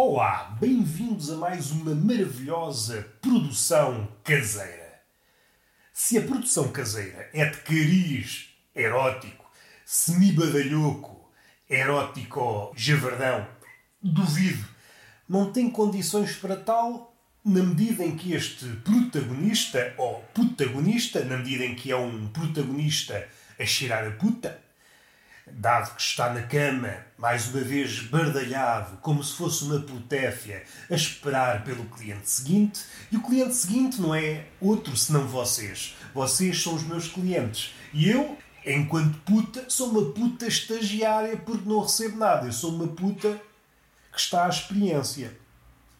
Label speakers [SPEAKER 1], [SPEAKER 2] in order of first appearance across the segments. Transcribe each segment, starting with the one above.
[SPEAKER 1] Olá, bem-vindos a mais uma maravilhosa produção caseira. Se a produção caseira é de cariz erótico, semi-badalhoco, erótico javardão, duvido. Não tem condições para tal na medida em que este protagonista, ou protagonista, na medida em que é um protagonista a cheirar a puta, dado que está na cama, mais uma vez bardalhado, como se fosse uma putéfia, a esperar pelo cliente seguinte, e o cliente seguinte não é outro senão vocês. Vocês são os meus clientes. E eu, enquanto puta, sou uma puta estagiária porque não recebo nada. Eu sou uma puta que está à experiência.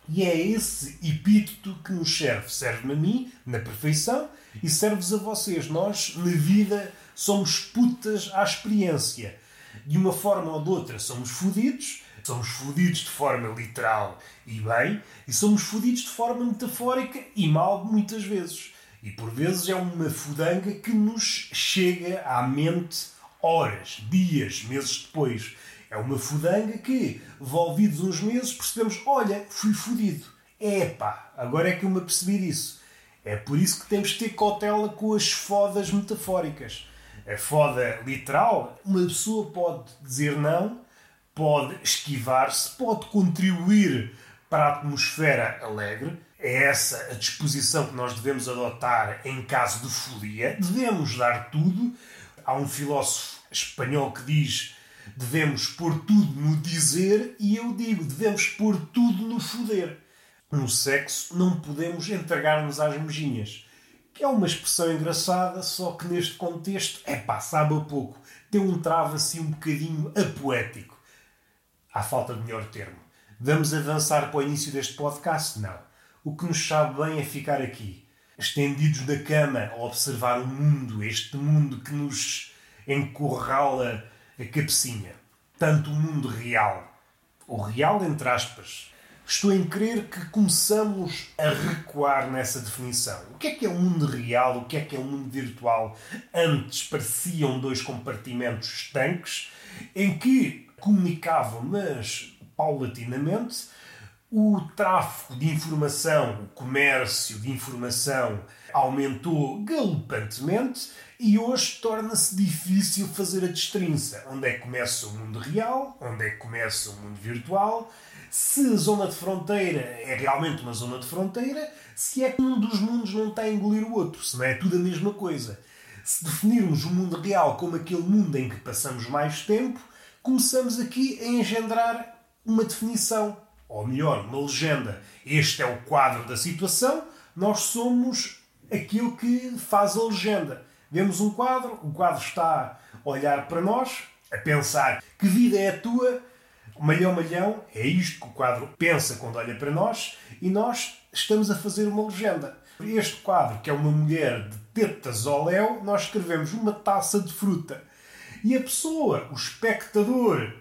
[SPEAKER 1] E é esse epíteto que nos serve. Serve-me a mim, na perfeição, e serve-vos a vocês. Nós, na vida, somos putas à experiência. De uma forma ou de outra, somos fodidos. Somos fodidos de forma literal e bem, e somos fodidos de forma metafórica e mal muitas vezes. E por vezes é uma fudanga que nos chega à mente horas, dias, meses depois. É uma fudanga que, envolvidos uns meses, percebemos: olha, fui fodido. Epá, agora é que eu me apercebi disso. É por isso que temos de ter cautela com as fodas metafóricas. A foda literal, uma pessoa pode dizer não, pode esquivar-se, pode contribuir para a atmosfera alegre. É essa a disposição que nós devemos adotar em caso de folia. Devemos dar tudo. Há um filósofo espanhol que diz devemos pôr tudo no dizer e eu digo devemos pôr tudo no foder. No sexo não podemos entregar-nos às mejinhas. Que é uma expressão engraçada, só que neste contexto, é pá, sabe a pouco. Tem um travo assim um bocadinho apoético. Há falta de melhor termo. Vamos avançar para o início deste podcast? Não. O que nos sabe bem é ficar aqui, estendidos na cama, a observar o mundo, este mundo que nos encurrala a cabecinha. Tanto o mundo real, o real entre aspas. Estou em crer que começamos a recuar nessa definição. O que é que é o mundo real? O que é que é o mundo virtual? Antes pareciam dois compartimentos estanques em que comunicavam, mas paulatinamente, o tráfego de informação, o comércio de informação aumentou galopantemente e hoje torna-se difícil fazer a destrinça. Onde é que começa o mundo real? Onde é que começa o mundo virtual? Se zona de fronteira é realmente uma zona de fronteira, se é que um dos mundos não está a engolir o outro, se não é tudo a mesma coisa. Se definirmos o mundo real como aquele mundo em que passamos mais tempo, começamos aqui a engendrar uma definição, ou melhor, uma legenda. Este é o quadro da situação, nós somos aquilo que faz a legenda. Vemos um quadro, o quadro está a olhar para nós, a pensar que vida é a tua, malhão, malhão, é isto que o quadro pensa quando olha para nós, e nós estamos a fazer uma legenda. Este quadro, que é uma mulher de tetas ao léu, nós escrevemos uma taça de fruta. E a pessoa, o espectador,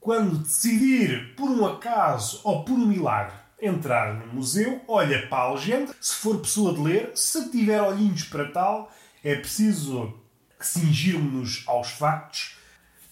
[SPEAKER 1] quando decidir, por um acaso ou por um milagre, entrar no museu, olha para a legenda, se for pessoa de ler, se tiver olhinhos para tal, é preciso cingirmos-nos aos factos.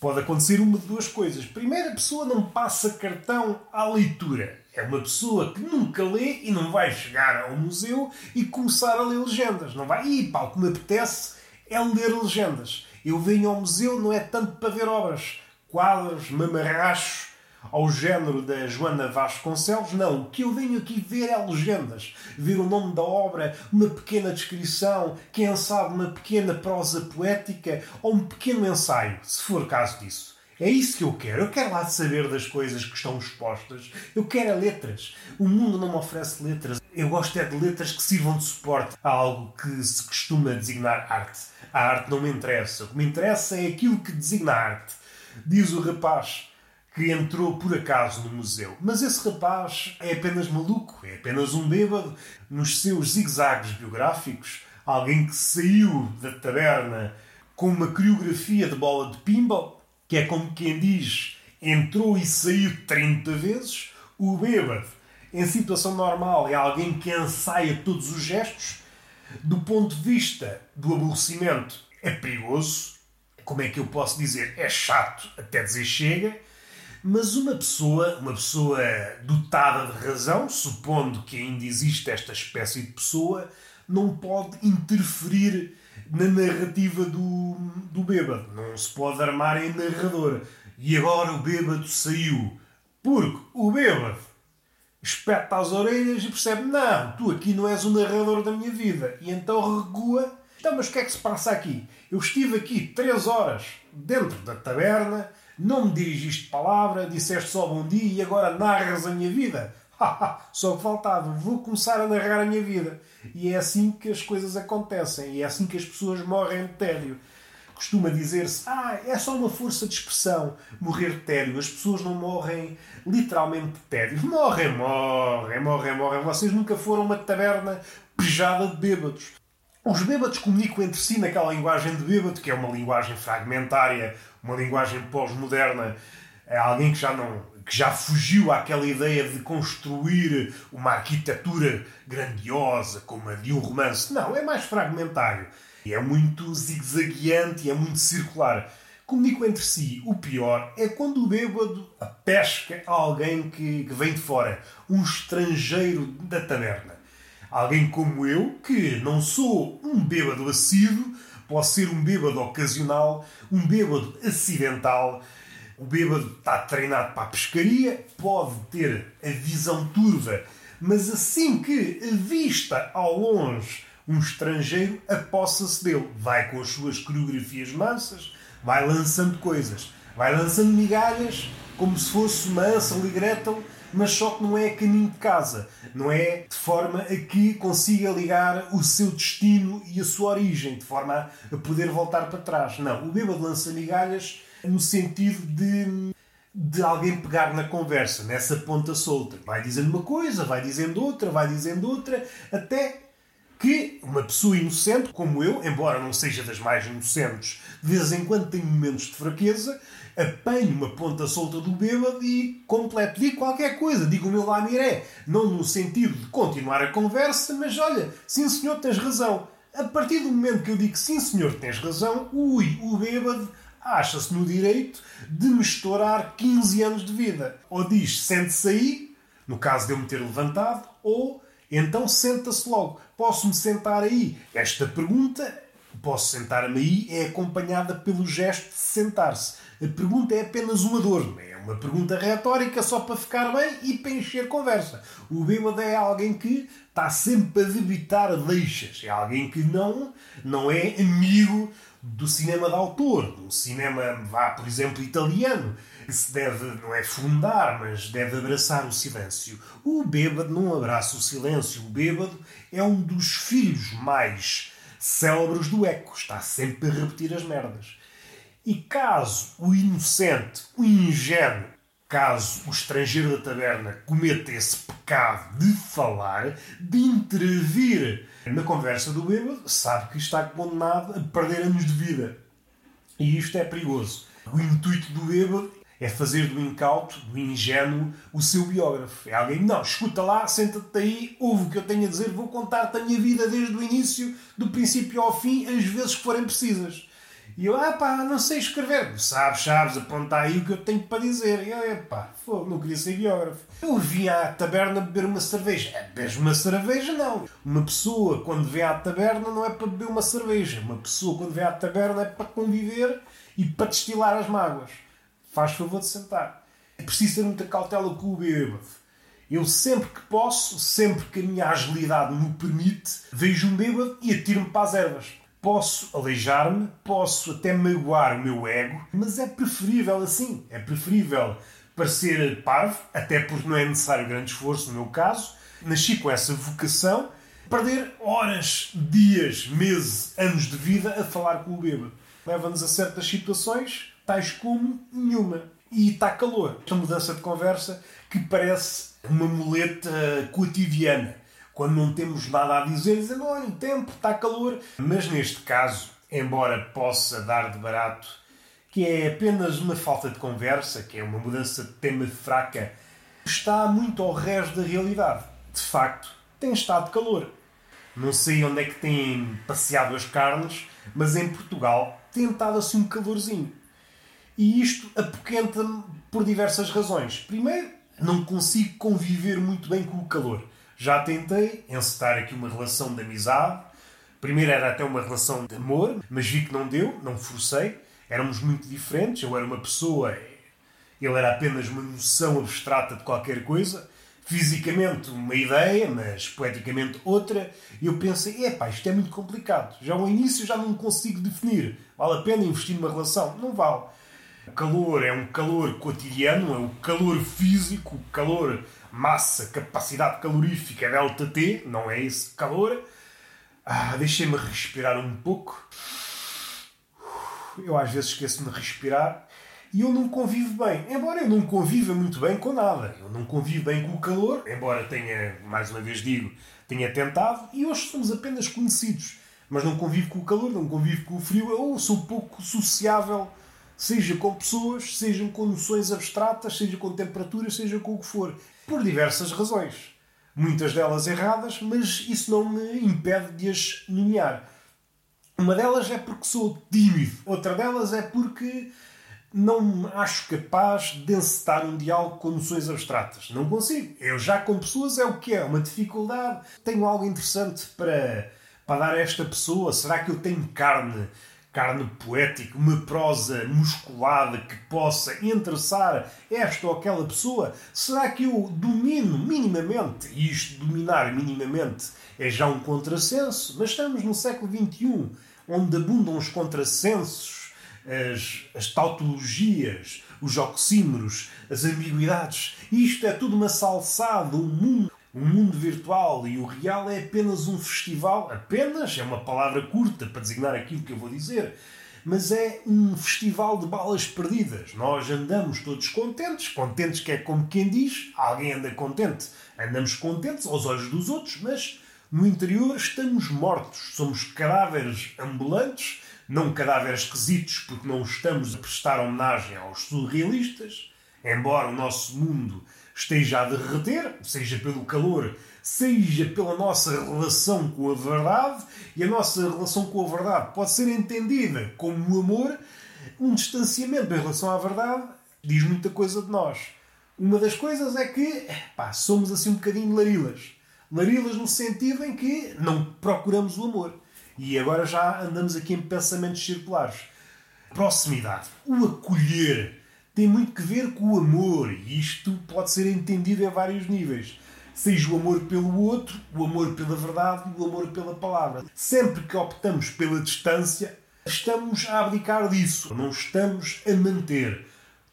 [SPEAKER 1] Pode acontecer uma de duas coisas. Primeiro, a pessoa não passa cartão à leitura. É uma pessoa que nunca lê e não vai chegar ao museu e começar a ler legendas. Não vai, e pá, o que me apetece é ler legendas. Eu venho ao museu não é tanto para ver obras, quadros, mamarrachos, ao género da Joana Vasconcelos, não. O que eu venho aqui ver é legendas. Ver o nome da obra, uma pequena descrição, quem sabe uma pequena prosa poética ou um pequeno ensaio, se for caso disso. É isso que eu quero. Eu quero lá saber das coisas que estão expostas. Eu quero é letras. O mundo não me oferece letras. Eu gosto é de letras que sirvam de suporte a algo que se costuma designar arte. A arte não me interessa. O que me interessa é aquilo que designa arte. Diz o rapaz que entrou por acaso no museu. Mas esse rapaz é apenas maluco, é apenas um bêbado nos seus zigzags biográficos, alguém que saiu da taberna com uma coreografia de bola de pinball, que é como quem diz entrou e saiu 30 vezes. O bêbado, em situação normal, é alguém que ensaia todos os gestos. Do ponto de vista do aborrecimento, é perigoso. Como é que eu posso dizer? É chato até dizer chega Mas uma pessoa, uma pessoa dotada de razão, supondo que ainda existe esta espécie de pessoa, não pode interferir na narrativa do, do bêbado. Não se pode armar em narrador. E agora o bêbado saiu. Porque o bêbado espeta as orelhas e percebe: não, tu aqui não és o narrador da minha vida. E então recua. Então, mas o que é que se passa aqui? Eu estive aqui três horas dentro da taberna, não me dirigiste palavra, disseste só bom dia e agora narras a minha vida. só que faltava, vou começar a narrar a minha vida. E é assim que as coisas acontecem, e é assim que as pessoas morrem de tédio. Costuma dizer-se, ah, é só uma força de expressão morrer de tédio. As pessoas não morrem literalmente de tédio. Morrem, morrem, morrem, morrem. Vocês nunca foram uma taberna pejada de bêbados. Os bêbados comunicam entre si naquela linguagem de bêbado, que é uma linguagem fragmentária, uma linguagem pós-moderna. É alguém que já não que já fugiu àquela ideia de construir uma arquitetura grandiosa como a de um romance. Não, é mais fragmentário. É muito zigue-zagueante e é muito circular. Comunicam entre si. O pior é quando o bêbado pesca alguém que, que vem de fora, um estrangeiro da taberna. Alguém como eu, que não sou um bêbado assíduo, posso ser um bêbado ocasional, um bêbado acidental. O bêbado está treinado para a pescaria, pode ter a visão turva, mas assim que avista ao longe um estrangeiro, apossa-se dele. Vai com as suas coreografias mansas, vai lançando coisas, vai lançando migalhas, como se fosse uma Ansel e Gretel mas só que não é caminho de casa. Não é de forma a que consiga ligar o seu destino e a sua origem, de forma a poder voltar para trás. Não, o bêbado lança migalhas no sentido de de alguém pegar na conversa, nessa ponta solta. Vai dizendo uma coisa, vai dizendo outra, vai dizendo outra, até que uma pessoa inocente, como eu, embora não seja das mais inocentes, de vez em quando tem momentos de fraqueza, apanho uma ponta solta do bêbado e completo. Digo qualquer coisa, digo o meu lamiré. Não no sentido de continuar a conversa, mas olha, sim senhor, tens razão. A partir do momento que eu digo sim senhor, tens razão, ui, o bêbado acha-se no direito de me estourar 15 anos de vida. Ou diz, sente-se aí, no caso de eu me ter levantado, ou então senta-se logo. Posso-me sentar aí? Esta pergunta, posso sentar-me aí, é acompanhada pelo gesto de sentar-se. A pergunta é apenas uma dor. É uma pergunta retórica só para ficar bem e para encher conversa. O bêbado é alguém que está sempre a debitar deixas. É alguém que não, não é amigo do cinema de autor, do cinema, vá, por exemplo, italiano que se deve, não é fundar, mas deve abraçar o silêncio. O bêbado não abraça o silêncio. O bêbado é um dos filhos mais célebres do eco. Está sempre a repetir as merdas. E caso o inocente, o ingênuo, caso o estrangeiro da taberna cometa esse pecado de falar, de intervir na conversa do bêbado, sabe que está condenado a perder anos de vida. E isto é perigoso. O intuito do bêbado é fazer do incauto, do ingênuo, o seu biógrafo. É alguém, não, escuta lá, senta-te aí, ouve o que eu tenho a dizer, vou contar-te a minha vida desde o início, do princípio ao fim, as vezes que forem precisas. E eu, ah pá, não sei escrever. Sabes, sabes, aponta aí o que eu tenho para dizer. E eu, pá, não queria ser biógrafo. Eu vim à taberna beber uma cerveja. É, bebes uma cerveja, não. Uma pessoa, quando vem à taberna, não é para beber uma cerveja. Uma pessoa, quando vem à taberna, é para conviver e para destilar as mágoas faz favor de sentar. É preciso ter muita cautela com o bêbado. Eu sempre que posso, sempre que a minha agilidade me permite, vejo um bêbado e atiro-me para as ervas. Posso aleijar-me, posso até magoar o meu ego, mas é preferível assim. É preferível parecer parvo, até porque não é necessário grande esforço no meu caso. Nasci com essa vocação, perder horas, dias, meses, anos de vida a falar com o bêbado. Leva-nos a certas situações tais como nenhuma. E está calor. Esta mudança de conversa que parece uma muleta cotidiana. Quando não temos nada a dizer, dizendo, olha, o tempo, está calor. Mas neste caso, embora possa dar de barato que é apenas uma falta de conversa, que é uma mudança de tema fraca, está muito ao resto da realidade. De facto, tem estado calor. Não sei onde é que têm passeado as carnes, mas em Portugal tem estado assim um calorzinho. E isto apoquenta-me por diversas razões. Primeiro, não consigo conviver muito bem com o calor. Já tentei encetar aqui uma relação de amizade. Primeiro era até uma relação de amor, mas vi que não deu, não forcei. Éramos muito diferentes. Eu era uma pessoa, ele era apenas uma noção abstrata de qualquer coisa. Fisicamente uma ideia, mas poeticamente outra. E eu pensei, epá, isto é muito complicado. Já ao início já não consigo definir. Vale a pena investir numa relação? Não vale. O calor é um calor cotidiano, é o calor físico, o calor massa, capacidade calorífica delta T, não é esse calor. Ah, Deixem-me respirar um pouco. Eu às vezes esqueço-me de respirar e eu não convivo bem. Embora eu não conviva muito bem com nada. Eu não convivo bem com o calor, embora tenha, mais uma vez digo, tenha tentado, e hoje somos apenas conhecidos. Mas não convivo com o calor, não convivo com o frio, ou sou pouco sociável seja com pessoas, seja com noções abstratas, seja com temperaturas, seja com o que for, por diversas razões. Muitas delas erradas, mas isso não me impede de as nomear. Uma delas é porque sou tímido, outra delas é porque não me acho capaz de encetar um diálogo com noções abstratas. Não consigo. Eu já com pessoas é o que é, uma dificuldade. Tenho algo interessante para, para dar a esta pessoa? Será que eu tenho carne carne poética, uma prosa musculada que possa interessar esta ou aquela pessoa? Será que eu domino minimamente? E isto, dominar minimamente, é já um contrassenso, mas estamos no século XXI, onde abundam os contrassensos, as, as tautologias, os oxímeros, as ambiguidades. Isto é tudo uma salsada, um mundo o mundo virtual e o real é apenas um festival, apenas é uma palavra curta para designar aquilo que eu vou dizer, mas é um festival de balas perdidas. Nós andamos todos contentes, contentes que é como quem diz, alguém anda contente, andamos contentes aos olhos dos outros, mas no interior estamos mortos, somos cadáveres ambulantes, não cadáveres esquisitos porque não estamos a prestar homenagem aos surrealistas, embora o nosso mundo esteja a derreter, seja pelo calor, seja pela nossa relação com a verdade, e a nossa relação com a verdade pode ser entendida como o amor, um distanciamento em relação à verdade diz muita coisa de nós. Uma das coisas é que pá, somos assim um bocadinho larilas. Larilas no sentido em que não procuramos o amor. E agora já andamos aqui em pensamentos circulares. Proximidade. O acolher tem muito que ver com o amor. E isto pode ser entendido a vários níveis. Seja o amor pelo outro, o amor pela verdade e o amor pela palavra. Sempre que optamos pela distância, estamos a abdicar disso. Não estamos a manter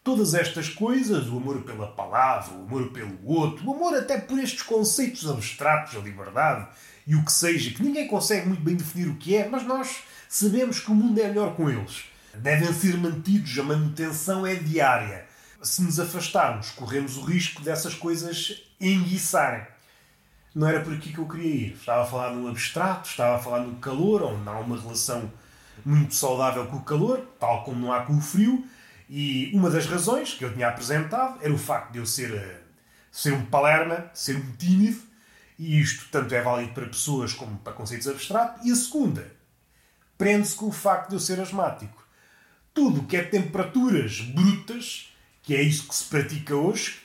[SPEAKER 1] todas estas coisas, o amor pela palavra, o amor pelo outro, o amor até por estes conceitos abstratos, a liberdade e o que seja, que ninguém consegue muito bem definir o que é, mas nós sabemos que o mundo é melhor com eles devem ser mantidos, a manutenção é diária. Se nos afastarmos, corremos o risco dessas coisas enguiçarem. Não era por aqui que eu queria ir. Estava a falar no abstrato, estava a falar no calor, onde há uma relação muito saudável com o calor, tal como não há com o frio. E uma das razões que eu tinha apresentado era o facto de eu ser, eh, ser um palerma, ser um tímido, e isto tanto é válido para pessoas como para conceitos abstratos. E a segunda, prende-se com o facto de eu ser asmático tudo que é temperaturas brutas, que é isso que se pratica hoje,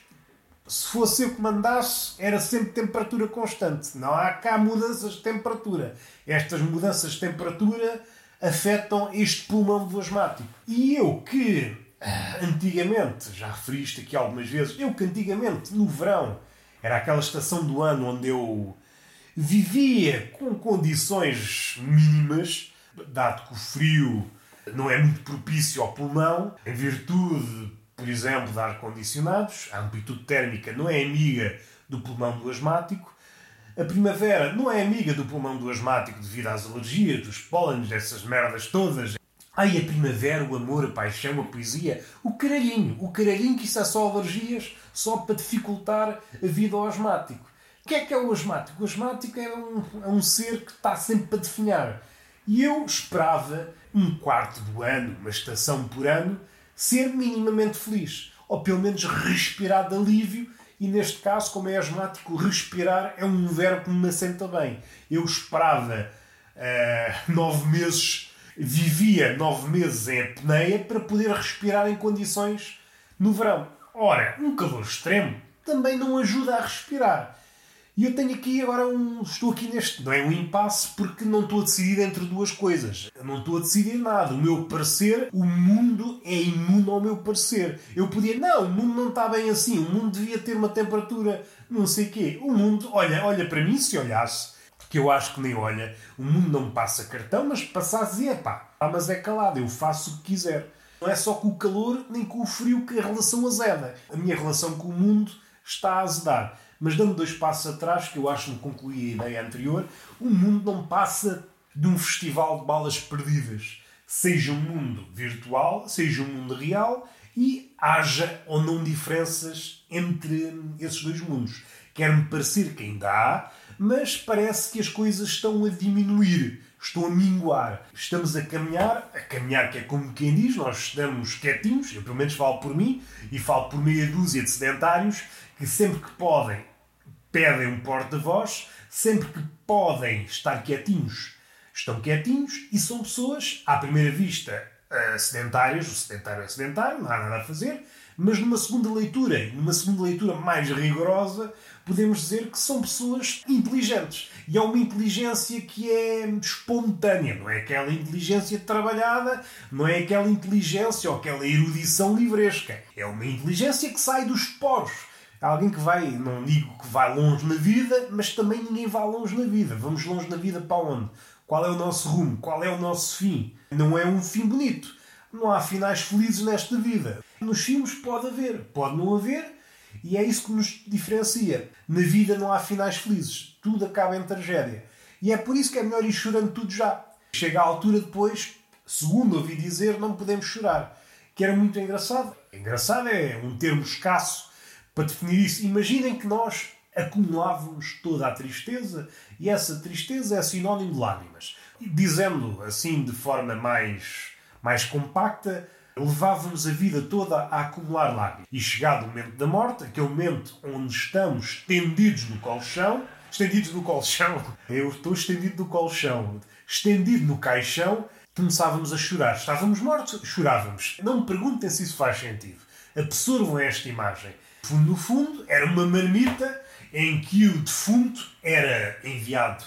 [SPEAKER 1] se fosse eu que mandasse, era sempre temperatura constante. Não há cá mudanças de temperatura. Estas mudanças de temperatura afetam este pulmão do asmático. E eu que ah, antigamente, já referi isto aqui algumas vezes, eu que antigamente, no verão, era aquela estação do ano onde eu vivia com condições mínimas, dado que o frio não é muito propício ao pulmão, em virtude, por exemplo, de ar-condicionados. A amplitude térmica não é amiga do pulmão do asmático. A primavera não é amiga do pulmão do asmático devido às alergias, dos pólenes, dessas merdas todas. Ai, a primavera, o amor, a paixão, a poesia, o caralhinho, o caralhinho que isso é só alergias, só para dificultar a vida ao asmático. O que é que é o asmático? O asmático é um, é um ser que está sempre para definhar. E eu esperava um quarto do ano, uma estação por ano, ser minimamente feliz. Ou pelo menos respirar de alívio. E neste caso, como é asmático, respirar é um verbo que me assenta bem. Eu esperava uh, nove meses vivia nove meses em apneia para poder respirar em condições no verão. Ora, um calor extremo também não ajuda a respirar. E eu tenho aqui agora um. Estou aqui neste. Não é um impasse porque não estou a decidir entre duas coisas. Eu não estou a decidir nada. O meu parecer, o mundo é imune ao meu parecer. Eu podia. Não, o mundo não está bem assim. O mundo devia ter uma temperatura não sei quê. O mundo, olha, olha para mim se olhasse. Que eu acho que nem olha. O mundo não me passa cartão, mas passasse, é pá. Ah, mas é calado, eu faço o que quiser. Não é só com o calor nem com o frio que a relação azeda. A minha relação com o mundo está a azedar. Mas dando dois passos atrás, que eu acho que concluí a ideia anterior, o mundo não passa de um festival de balas perdidas. Seja um mundo virtual, seja um mundo real e haja ou não diferenças entre esses dois mundos. Quer-me parecer que ainda há, mas parece que as coisas estão a diminuir, estão a minguar. Estamos a caminhar, a caminhar que é como quem diz, nós estamos quietinhos, eu pelo menos falo por mim e falo por meia dúzia de sedentários que sempre que podem pedem um porta-voz, sempre que podem estar quietinhos, estão quietinhos e são pessoas, à primeira vista, sedentárias. O sedentário é sedentário, não há nada a fazer, mas numa segunda leitura, numa segunda leitura mais rigorosa, podemos dizer que são pessoas inteligentes. E é uma inteligência que é espontânea, não é aquela inteligência trabalhada, não é aquela inteligência ou aquela erudição livresca. É uma inteligência que sai dos poros alguém que vai, não digo que vai longe na vida, mas também ninguém vai longe na vida. Vamos longe na vida para onde? Qual é o nosso rumo? Qual é o nosso fim? Não é um fim bonito. Não há finais felizes nesta vida. Nos filmes pode haver, pode não haver, e é isso que nos diferencia. Na vida não há finais felizes. Tudo acaba em tragédia. E é por isso que é melhor ir chorando tudo já. Chega à altura depois, segundo ouvi dizer, não podemos chorar. Que era muito engraçado. Engraçado é um termo escasso para definir isso, imaginem que nós acumulávamos toda a tristeza e essa tristeza é sinónimo de lágrimas. Dizendo assim de forma mais, mais compacta, levávamos a vida toda a acumular lágrimas. E chegado o momento da morte, aquele momento onde estamos estendidos no colchão, estendidos no colchão, eu estou estendido no colchão, estendido no caixão, começávamos a chorar. Estávamos mortos, chorávamos. Não me perguntem se isso faz sentido. Absorvam esta imagem fundo, no fundo, era uma marmita em que o defunto era enviado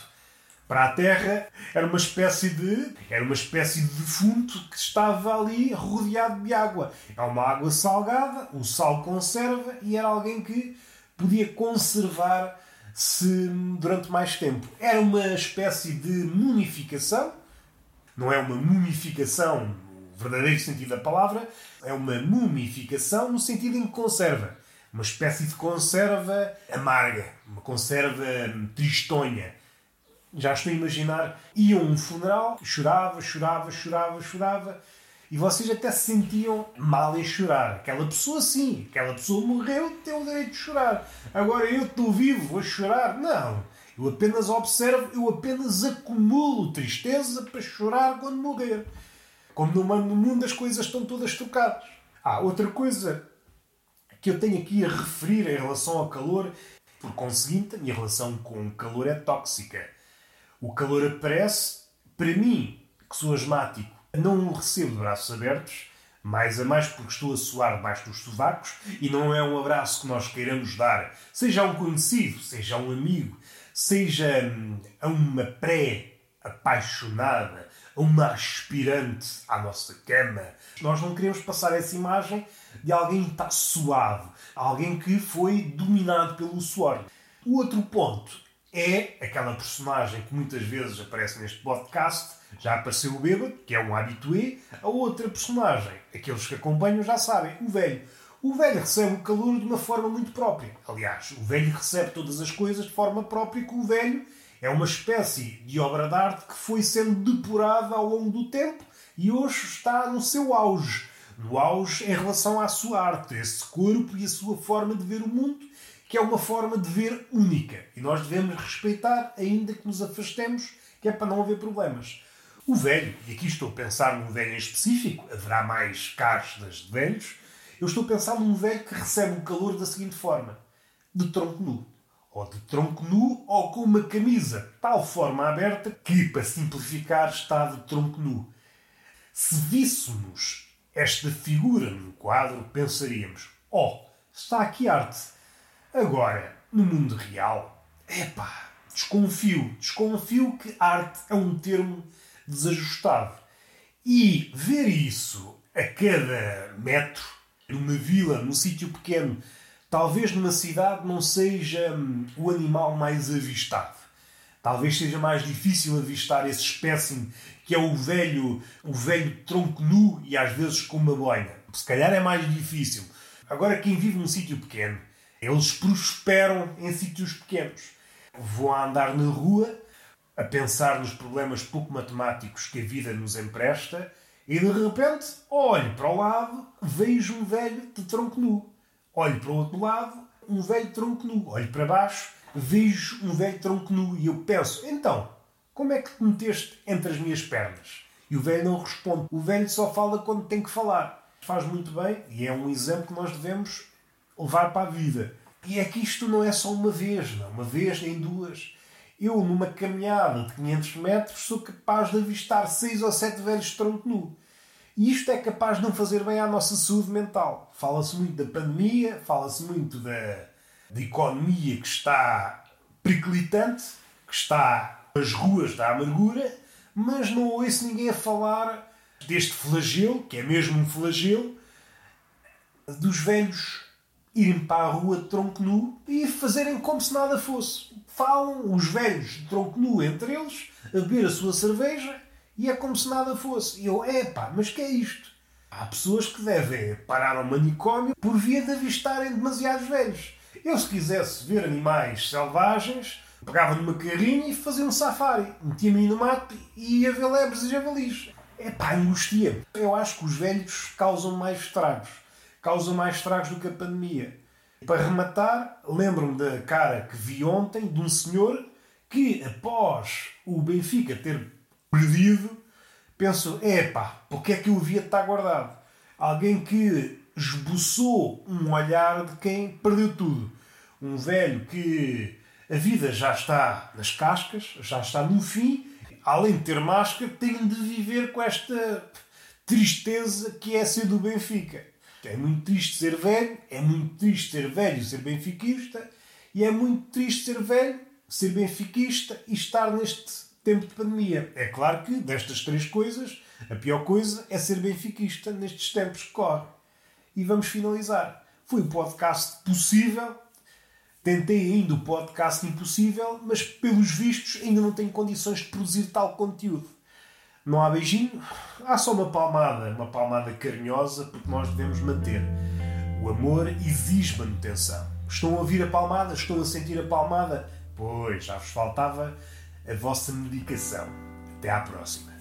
[SPEAKER 1] para a Terra. Era uma espécie de era uma espécie de defunto que estava ali rodeado de água. É uma água salgada, o sal conserva e era alguém que podia conservar-se durante mais tempo. Era uma espécie de mumificação. Não é uma mumificação no verdadeiro sentido da palavra, é uma mumificação no sentido em que conserva uma espécie de conserva amarga, uma conserva tristonha. Já estou a imaginar, iam a um funeral, chorava, chorava, chorava, chorava, e vocês até se sentiam mal em chorar. Aquela pessoa sim, aquela pessoa morreu, tem o direito de chorar. Agora eu estou vivo, vou chorar. Não. Eu apenas observo, eu apenas acumulo tristeza para chorar quando morrer. Como no mundo as coisas estão todas trocadas. Ah, outra coisa que eu tenho aqui a referir em relação ao calor. Por conseguinte, a minha relação com o calor é tóxica. O calor aparece, para mim, que sou asmático, não o recebo de braços abertos, mais a mais porque estou a suar debaixo dos sovacos e não é um abraço que nós queiramos dar, seja a um conhecido, seja a um amigo, seja hum, a uma pré-apaixonada, uma aspirante à nossa cama. Nós não queremos passar essa imagem de alguém que está suado, alguém que foi dominado pelo suor. O outro ponto é aquela personagem que muitas vezes aparece neste podcast, já apareceu o bêbado, que é um habitué, a outra personagem, aqueles que acompanham já sabem, o velho. O velho recebe o calor de uma forma muito própria. Aliás, o velho recebe todas as coisas de forma própria que o velho é uma espécie de obra de arte que foi sendo depurada ao longo do tempo e hoje está no seu auge no auge em relação à sua arte, esse corpo e a sua forma de ver o mundo, que é uma forma de ver única. E nós devemos respeitar, ainda que nos afastemos, que é para não haver problemas. O velho, e aqui estou a pensar num velho em específico, haverá mais castas de velhos, eu estou a pensar num velho que recebe o calor da seguinte forma: de tronco nu. Ou de tronco nu, ou com uma camisa tal forma aberta que, para simplificar, está de tronco nu. Se víssemos esta figura num quadro, pensaríamos: oh, está aqui arte. Agora, no mundo real, epá, desconfio, desconfio que arte é um termo desajustado. E ver isso a cada metro, numa vila, num sítio pequeno, talvez numa cidade não seja hum, o animal mais avistado. Talvez seja mais difícil avistar esse espécime que é o velho, o velho tronco nu e às vezes com uma boina. Se calhar é mais difícil. Agora, quem vive num sítio pequeno, eles prosperam em sítios pequenos. Vão a andar na rua a pensar nos problemas pouco matemáticos que a vida nos empresta e de repente olho para o lado, vejo um velho de tronco nu. Olho para o outro lado, um velho tronco nu. Olho para baixo, vejo um velho tronco nu e eu penso: então, como é que te meteste entre as minhas pernas? E o velho não responde. O velho só fala quando tem que falar. Faz muito bem e é um exemplo que nós devemos levar para a vida. E é que isto não é só uma vez, não. Uma vez nem duas. Eu, numa caminhada de 500 metros, sou capaz de avistar seis ou sete velhos tronco nu. E isto é capaz de não fazer bem à nossa saúde mental. Fala-se muito da pandemia, fala-se muito da, da economia que está periclitante, que está nas ruas da amargura, mas não ouço ninguém a falar deste flagelo, que é mesmo um flagelo, dos velhos irem para a rua de tronco nu e fazerem como se nada fosse. Falam os velhos de tronco nu entre eles, a beber a sua cerveja e é como se nada fosse. E eu, epá, mas que é isto? Há pessoas que devem parar ao manicômio por via de avistarem demasiados velhos. Eu, se quisesse ver animais selvagens, pegava numa carrinha e fazia um safari. Metia-me no mato e ia ver lebres e javalis. É pá, angustia. Eu acho que os velhos causam mais estragos. Causam mais estragos do que a pandemia. Para rematar, lembro-me da cara que vi ontem de um senhor que, após o Benfica ter perdido, penso: epá, porque é que o via estar guardado? Alguém que esboçou um olhar de quem perdeu tudo. Um velho que a vida já está nas cascas, já está no fim, além de ter máscara, tem de viver com esta tristeza que é ser do Benfica. É muito triste ser velho, é muito triste ser velho ser benfiquista, e é muito triste ser velho, ser benfiquista e estar neste tempo de pandemia. É claro que destas três coisas, a pior coisa é ser benfiquista nestes tempos que corre. E vamos finalizar. Foi o podcast possível. Tentei ainda o podcast impossível, mas pelos vistos ainda não tenho condições de produzir tal conteúdo. Não há beijinho, há só uma palmada, uma palmada carinhosa, porque nós devemos manter. O amor exige manutenção. Estão a ouvir a palmada? Estão a sentir a palmada? Pois, já vos faltava a vossa medicação. Até à próxima.